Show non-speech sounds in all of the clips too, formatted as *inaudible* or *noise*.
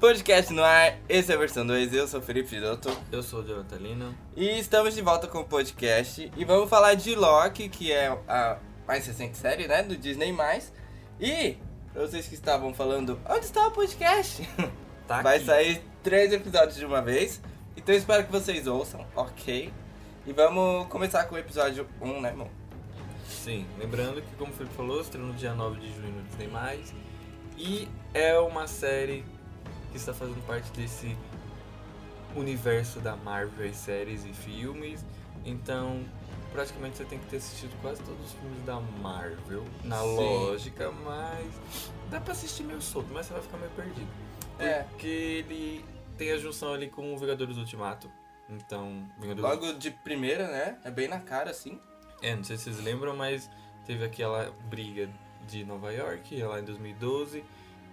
Podcast no ar, esse é a versão 2, eu sou o Felipe Fidoto Eu sou o Jonathan Lino. e estamos de volta com o podcast e vamos falar de Loki, que é a mais recente série, né, do Disney+. E, pra vocês que estavam falando, onde está o podcast? *laughs* Tá Vai sair três episódios de uma vez, então espero que vocês ouçam, ok? E vamos começar com o episódio 1, né, irmão? Sim, lembrando que, como o Felipe falou, estreou no dia 9 de junho no Disney+. E é uma série que está fazendo parte desse universo da Marvel, e séries e filmes. Então, praticamente você tem que ter assistido quase todos os filmes da Marvel, na Sim. lógica, mas dá pra assistir meio solto, mas você vai ficar meio perdido. É. Porque ele tem a junção ali com o Vingadores Ultimato. Então, Vingadores Logo de primeira, né, é bem na cara, assim. É, não sei se vocês lembram, mas teve aquela briga de Nova York lá em 2012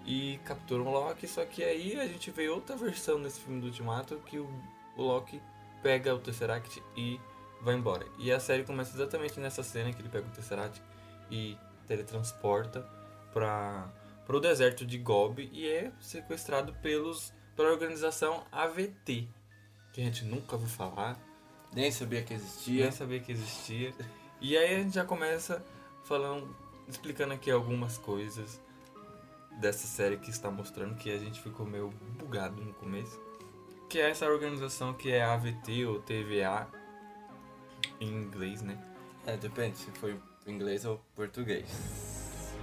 e capturam o Loki, só que aí a gente vê outra versão nesse filme do Ultimato que o, o Loki pega o Tesseract e vai embora. E a série começa exatamente nessa cena que ele pega o Tesseract e teletransporta para o deserto de Gobi e é sequestrado pelos pela organização AVT, que a gente nunca ouviu falar, Nem sabia que existia. nem sabia que existia. E aí a gente já começa falando, explicando aqui algumas coisas dessa série que está mostrando que a gente ficou meio bugado no começo. Que é essa organização que é AVT ou TVA em inglês, né? É, depende se foi inglês ou português.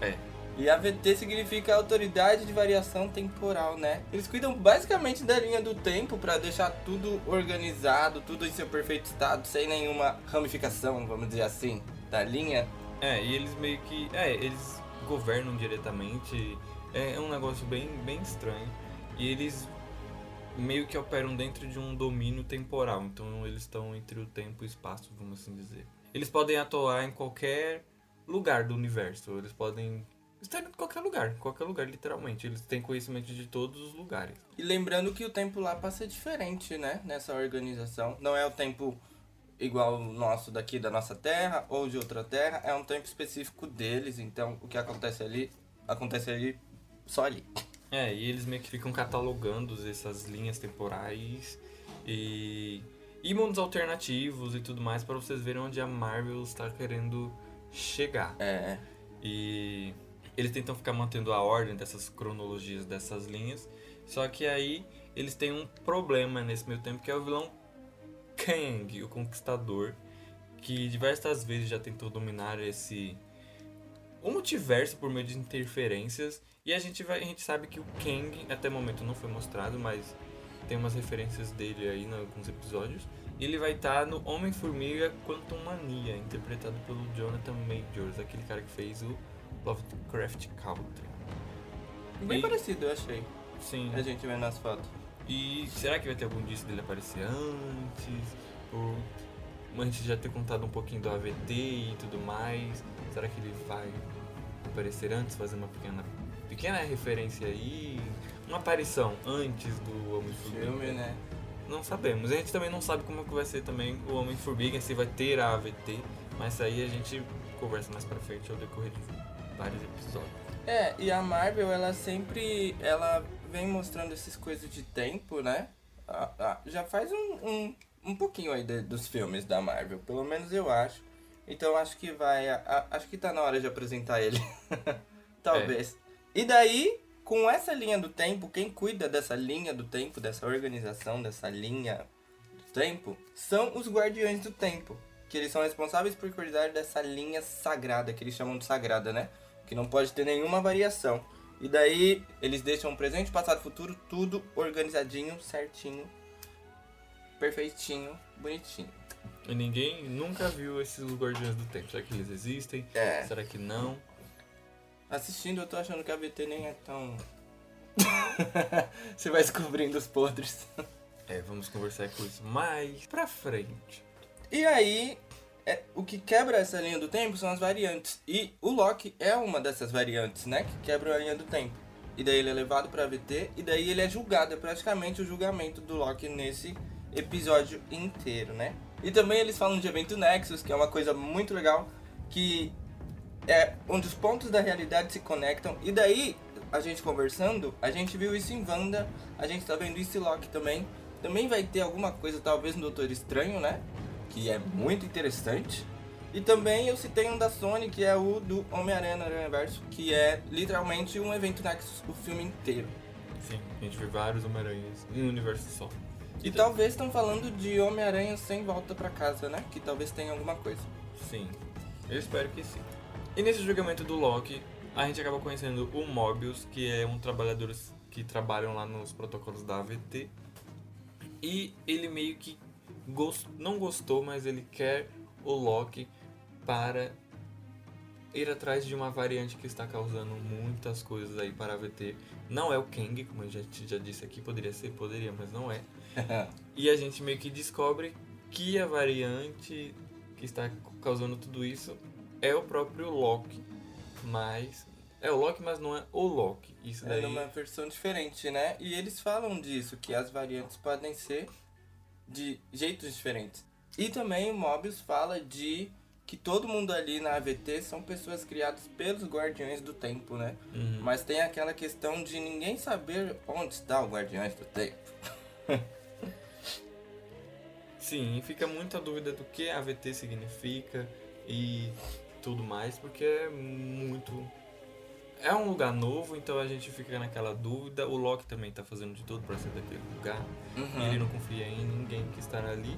É. E AVT significa Autoridade de Variação Temporal, né? Eles cuidam basicamente da linha do tempo pra deixar tudo organizado, tudo em seu perfeito estado, sem nenhuma ramificação, vamos dizer assim, da linha. É, e eles meio que. É, eles governam diretamente. É um negócio bem, bem estranho. E eles meio que operam dentro de um domínio temporal. Então eles estão entre o tempo e o espaço, vamos assim dizer. Eles podem atuar em qualquer lugar do universo. Eles podem estar em qualquer lugar, qualquer lugar, literalmente. Eles têm conhecimento de todos os lugares. E lembrando que o tempo lá passa diferente, né? Nessa organização. Não é o tempo igual o nosso daqui da nossa terra ou de outra terra, é um tempo específico deles. Então o que acontece ali, acontece ali só ali. É, e eles meio que ficam catalogando essas linhas temporais e, e mundos alternativos e tudo mais para vocês verem onde a Marvel está querendo chegar. É. E eles tentam ficar mantendo a ordem dessas cronologias dessas linhas, só que aí eles têm um problema nesse meio tempo que é o vilão Kang, o Conquistador, que diversas vezes já tentou dominar esse o multiverso por meio de interferências e a gente vai, a gente sabe que o Kang até o momento não foi mostrado, mas tem umas referências dele aí em alguns episódios. Ele vai estar no Homem-Formiga Quantum Mania, interpretado pelo Jonathan Majors, aquele cara que fez o Lovecraft Country. Bem E- parecido, eu achei. Sim. A gente vê nas fotos. E será que vai ter algum disso dele aparecer antes? Ou a gente já ter contado um pouquinho do AVT e tudo mais? Será que ele vai aparecer antes, fazer uma pequena, pequena referência aí? Uma aparição antes do Homem-Formiga? Filme, né? Não sabemos. A gente também não sabe como é que vai ser também o Homem-Formiga, se vai ter a AVT. Mas aí a gente conversa mais pra frente ao decorrer de vários episódios. É, e a Marvel, ela sempre. Ela vem mostrando essas coisas de tempo, né? Já faz um, um, um pouquinho aí de- dos filmes da Marvel, pelo menos eu acho. Então acho que vai. a- a- acho que tá na hora de apresentar ele. *laughs* Talvez. E daí, com essa linha do tempo, quem cuida dessa linha do tempo, dessa organização, dessa linha do tempo, são os Guardiões do Tempo. Que eles são responsáveis por cuidar dessa linha sagrada, que eles chamam de sagrada, né? Que não pode ter nenhuma variação. E daí eles deixam presente, passado, futuro, tudo organizadinho, certinho, perfeitinho, bonitinho. E ninguém nunca viu esses Guardiões do Tempo. Será que eles existem? É. Será que não? Assistindo, eu tô achando que a VT nem é tão. *laughs* Você vai descobrindo os podres. *laughs* É, vamos conversar com isso mais pra frente. E aí, é, o que quebra essa linha do tempo são as variantes. E o Loki é uma dessas variantes, né? Que quebra a linha do tempo. E daí ele é levado pra VT, e daí ele é julgado. É praticamente o julgamento do Loki nesse episódio inteiro, né? E também eles falam de evento Nexus, que é uma coisa muito legal, que é onde os pontos da realidade se conectam. E daí a gente conversando, a gente viu isso em Wanda, a gente tá vendo isso em Loki também. Também vai ter alguma coisa, talvez, no Doutor Estranho, né? Que é muito interessante. E também eu citei um da Sony, que é o do Homem-Aranha no Universo, que é literalmente um evento Nexus, o filme inteiro. Sim, a gente vê vários Homem-Aranhas em um universo só. E talvez estão falando de Homem-Aranha sem volta pra casa, né? Que talvez tenha alguma coisa. Sim, eu espero que sim. E nesse julgamento do Loki, a gente acaba conhecendo o Mobius, que é um trabalhador que trabalham lá nos protocolos da AVT. E ele meio que gost... não gostou, mas ele quer o Loki para ir atrás de uma variante que está causando muitas coisas aí para a VT. Não é o Kang, como a gente já disse aqui, poderia ser, poderia, mas não é. *laughs* e a gente meio que descobre que a variante que está causando tudo isso é o próprio Loki. Mas é o Loki, mas não é o Loki. Isso daí É uma versão diferente, né? E eles falam disso, que as variantes podem ser de jeitos diferentes. E também o Mobius fala de que todo mundo ali na AVT são pessoas criadas pelos Guardiões do Tempo, né? Uhum. Mas tem aquela questão de ninguém saber onde está o Guardiões do Tempo. *laughs* Sim, e fica muita dúvida do que a AVT significa e tudo mais, porque é muito. É um lugar novo, então a gente fica naquela dúvida. O Loki também tá fazendo de tudo pra ser daquele lugar. Uhum. E ele não confia em ninguém que estará ali.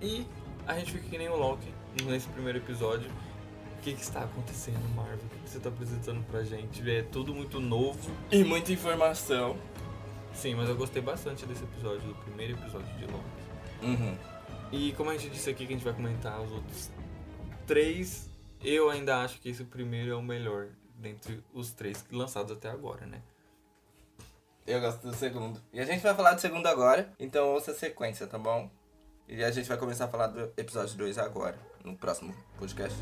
E a gente fica que nem o Loki nesse primeiro episódio. O que, que está acontecendo, Marvel? O que, que você está apresentando pra gente? É tudo muito novo. E muita informação. Sim, mas eu gostei bastante desse episódio, do primeiro episódio de Loki. Uhum. E como a gente disse aqui que a gente vai comentar os outros três, eu ainda acho que esse primeiro é o melhor dentre os três lançados até agora, né? Eu gosto do segundo. E a gente vai falar do segundo agora, então ouça a sequência, tá bom? E a gente vai começar a falar do episódio 2 agora, no próximo podcast.